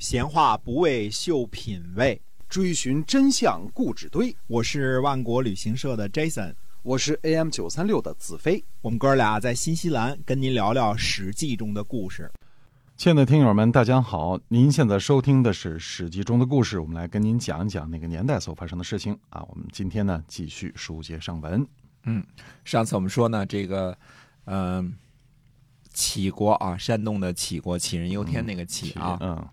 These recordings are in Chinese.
闲话不为秀品味，追寻真相固执堆。我是万国旅行社的 Jason，我是 AM 九三六的子飞。我们哥俩在新西兰跟您聊聊《史记》中的故事。亲爱的听友们，大家好！您现在收听的是《史记》中的故事，我们来跟您讲一讲那个年代所发生的事情啊。我们今天呢，继续书接上文。嗯，上次我们说呢，这个，嗯、杞国啊，山东的杞国，杞人忧天那个杞啊，嗯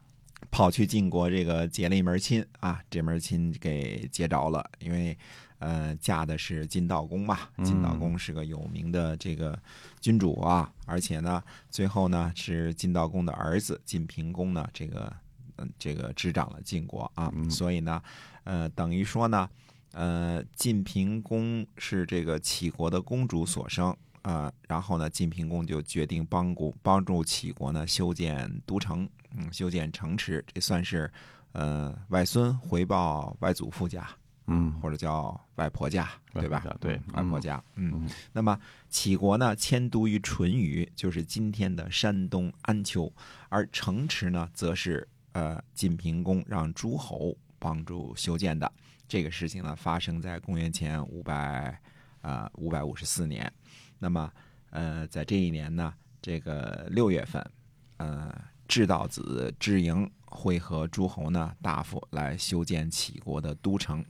跑去晋国这个结了一门亲啊，这门亲给结着了，因为呃嫁的是晋悼公嘛，嗯晋悼公是个有名的这个君主啊，而且呢，最后呢是晋悼公的儿子晋平公呢，这个嗯这个执掌了晋国啊，嗯所以呢，呃等于说呢，呃晋平公是这个齐国的公主所生。啊、然后呢，晋平公就决定帮助帮助齐国呢修建都城，嗯，修建城池，这算是呃外孙回报外祖父家，嗯或者叫外婆家，对吧？对外婆家。嗯，嗯那么齐国呢迁都于淳于，就是今天的山东安丘，而城池呢，则是呃晋平公让诸侯帮助修建的。这个事情呢，发生在公元前五百啊五百五十四年。那么呃，在这一年呢，这个六月份，呃，智道子智营会和诸侯呢大夫来修建齐国的都城。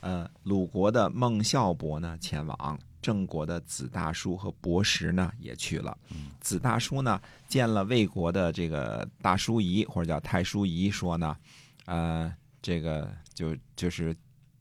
呃，鲁国的孟孝伯呢前往，郑国的子大叔和伯石呢也去了。子大叔呢见了魏国的这个大叔仪或者叫太叔仪，说呢，呃，这个就就是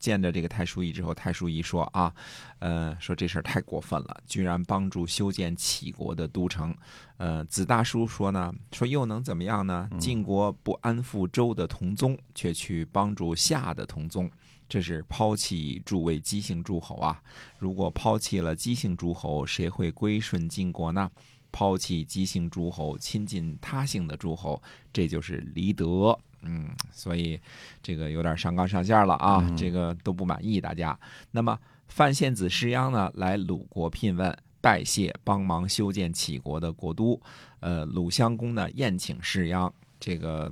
见着这个太叔仪之后，太叔仪说啊，呃，说这事儿太过分了，居然帮助修建齐国的都城。呃，子大叔说呢，说又能怎么样呢？晋国不安抚周的同宗，却去帮助夏的同宗。这是抛弃诸位姬姓诸侯啊！如果抛弃了姬姓诸侯，谁会归顺晋国呢？抛弃姬姓诸侯，亲近他姓的诸侯，这就是离德。嗯，所以这个有点上纲上线了啊，嗯这个都不满意大家。那么范献子施鞅呢，来鲁国聘问，拜谢帮忙修建齐国的国都。呃，鲁襄公呢宴请施鞅，这个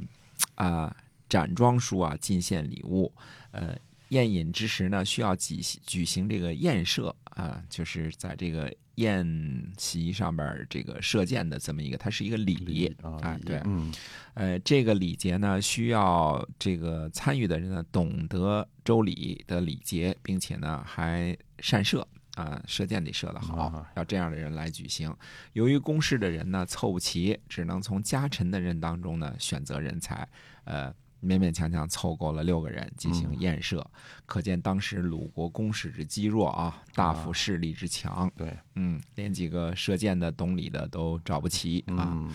啊、展庄书啊进献礼物。呃，宴饮之时呢，需要举举行这个宴射啊、就是在这个宴席上边儿这个射箭的这么一个，它是一个礼啊啊，对，嗯呃，这个礼节呢，需要这个参与的人呢懂得周礼的礼节，并且呢还善射啊、射箭得射得好啊，要这样的人来举行。由于公示的人呢凑不齐，只能从家臣的人当中呢选择人才，呃。勉勉强强凑够了六个人进行嗯验射，可见当时鲁国攻势之积弱啊，大夫势力之强。对嗯，连几个射箭的、懂礼的都找不齐啊。嗯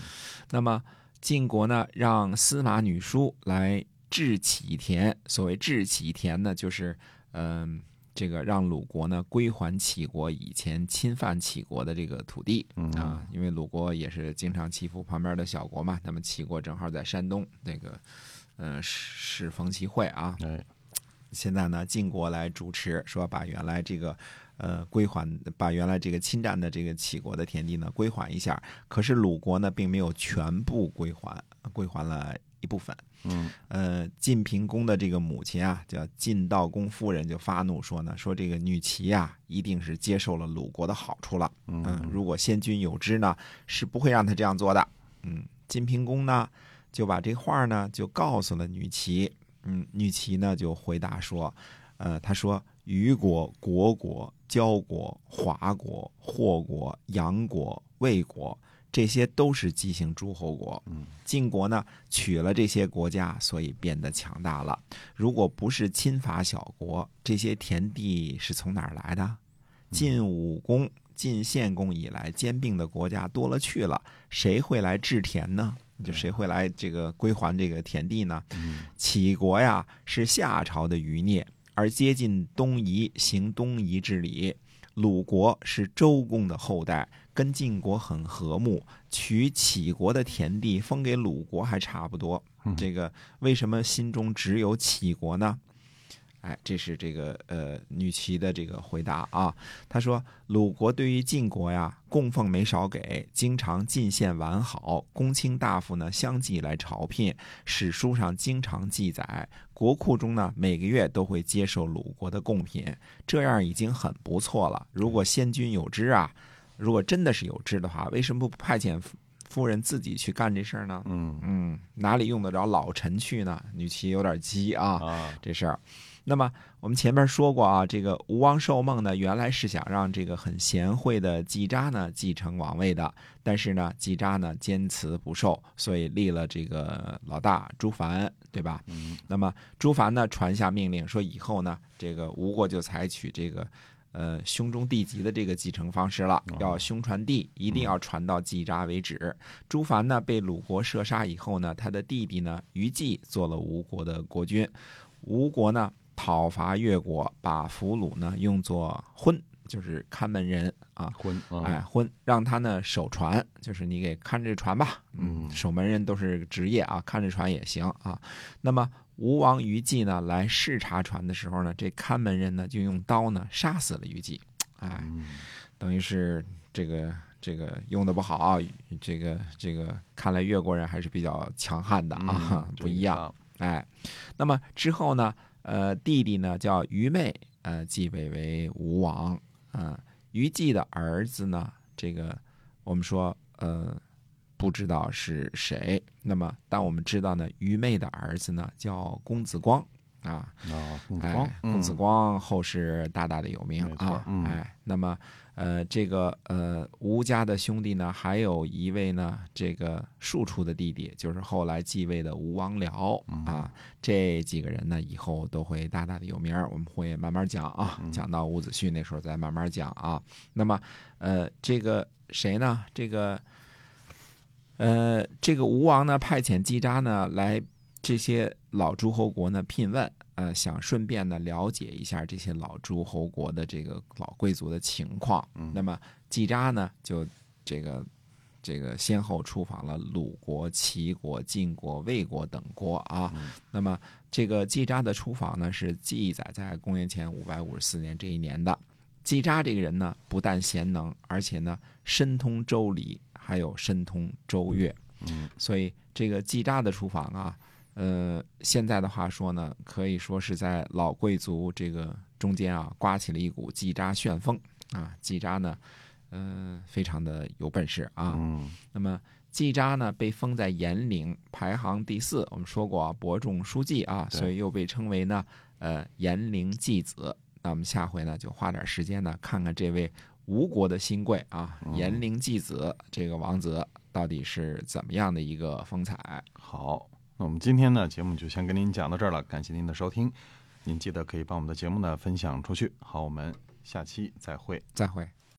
那么晋国呢，让司马女书来治齐田。所谓治齐田呢，就是嗯、这个让鲁国呢归还齐国以前侵犯齐国的这个土地嗯啊，因为鲁国也是经常欺负旁边的小国嘛。那么齐国正好在山东，那个呃适适逢其会啊，哎现在呢，晋国来主持，说把原来这个呃归还，把原来这个侵占的这个齐国的田地呢归还一下。可是鲁国呢，并没有全部归还，归还了一部分。嗯呃，晋平公的这个母亲啊，叫晋悼公夫人，就发怒说呢，说这个女齐呀、一定是接受了鲁国的好处了。嗯，嗯如果先君有知呢，是不会让他这样做的。嗯，晋平公呢，就把这话呢就告诉了女齐。嗯，女齐呢就回答说，呃，他说虞国、国国、交国、华国、霍国、杨国、魏国，这些都是姬姓诸侯国。嗯，晋国呢取了这些国家，所以变得强大了。如果不是侵伐小国，这些田地是从哪儿来的？晋武公、晋献公以来兼并的国家多了去了，谁会来治田呢？就谁会来这个归还这个田地呢？嗯齐国呀是夏朝的余孽，而接近东夷，行东夷之礼。鲁国是周公的后代，跟晋国很和睦，取杞国的田地封给鲁国还差不多。这个为什么心中只有杞国呢？哎，这是这个呃女齐的这个回答啊。她说，鲁国对于晋国呀，供奉没少给，经常进献完好，公卿大夫呢相继来朝聘，史书上经常记载，国库中呢每个月都会接受鲁国的贡品，这样已经很不错了。如果先君有知啊，如果真的是有知的话，为什么不派遣夫夫人自己去干这事儿呢？嗯嗯，哪里用得着老臣去呢？女齐有点急啊，啊，这事儿。那么我们前面说过啊，这个吴王寿梦呢，原来是想让这个很贤惠的季札呢继承王位的，但是呢，季札呢坚持不受，所以立了这个老大朱凡，对吧？嗯那么朱凡呢传下命令说，以后呢，这个吴国就采取这个呃兄终弟及的这个继承方式了，要兄传弟，一定要传到季札为止。朱凡呢被鲁国射杀以后呢，他的弟弟呢于季做了吴国的国君，吴国呢讨伐越国，把俘虏呢用作婚，就是看门人啊。婚啊，哎，婚让他呢守船，就是你给看这船吧。嗯守门人都是职业啊，看这船也行啊。那么吴王于季呢来视察船的时候呢，这看门人呢就用刀呢杀死了于季，哎，嗯等于是这个这个用的不好啊，这个这个看来越国人还是比较强悍的啊，嗯 不一样。哎，那么之后呢，呃，弟弟呢叫愚昧，呃，继位为吴王。啊、虞姬的儿子呢，这个我们说呃不知道是谁。那么但我们知道呢，愚昧的儿子呢叫公子光啊，啊，公子光哎，，公子光后世大大的有名啊，嗯。哎，那么呃，这个呃吴家的兄弟呢，还有一位呢，这个庶出的弟弟，就是后来继位的吴王僚嗯。啊，这几个人呢，以后都会大大的有名，我们会慢慢讲啊，嗯。讲到伍子胥那时候再慢慢讲啊。那么呃，这个谁呢？这个呃，这个吴王呢，派遣季札呢来这些老诸侯国呢聘问，呃，想顺便呢了解一下这些老诸侯国的这个老贵族的情况。嗯那么季札呢，就这个这个先后出访了鲁国、齐国、晋国、魏国等国啊。嗯那么这个季札的出访呢，是记载在公元前五百五十四年这一年的。季札这个人呢，不但贤能，而且呢深通周礼，还有深通周乐。嗯所以这个季札的出访啊，呃，现在的话说呢，可以说是在老贵族这个中间啊，刮起了一股季札旋风啊。季札呢，嗯、非常的有本事啊。嗯那么季札呢，被封在延陵，排行第四。我们说过啊，伯仲叔季啊，所以又被称为呢，呃，延陵季子。那我们下回呢，就花点时间呢，看看这位吴国的新贵啊，嗯延陵季子这个王子到底是怎么样的一个风采。好，那我们今天呢节目就先跟您讲到这儿了，感谢您的收听，您记得可以把我们的节目呢分享出去。好，我们下期再会。再会。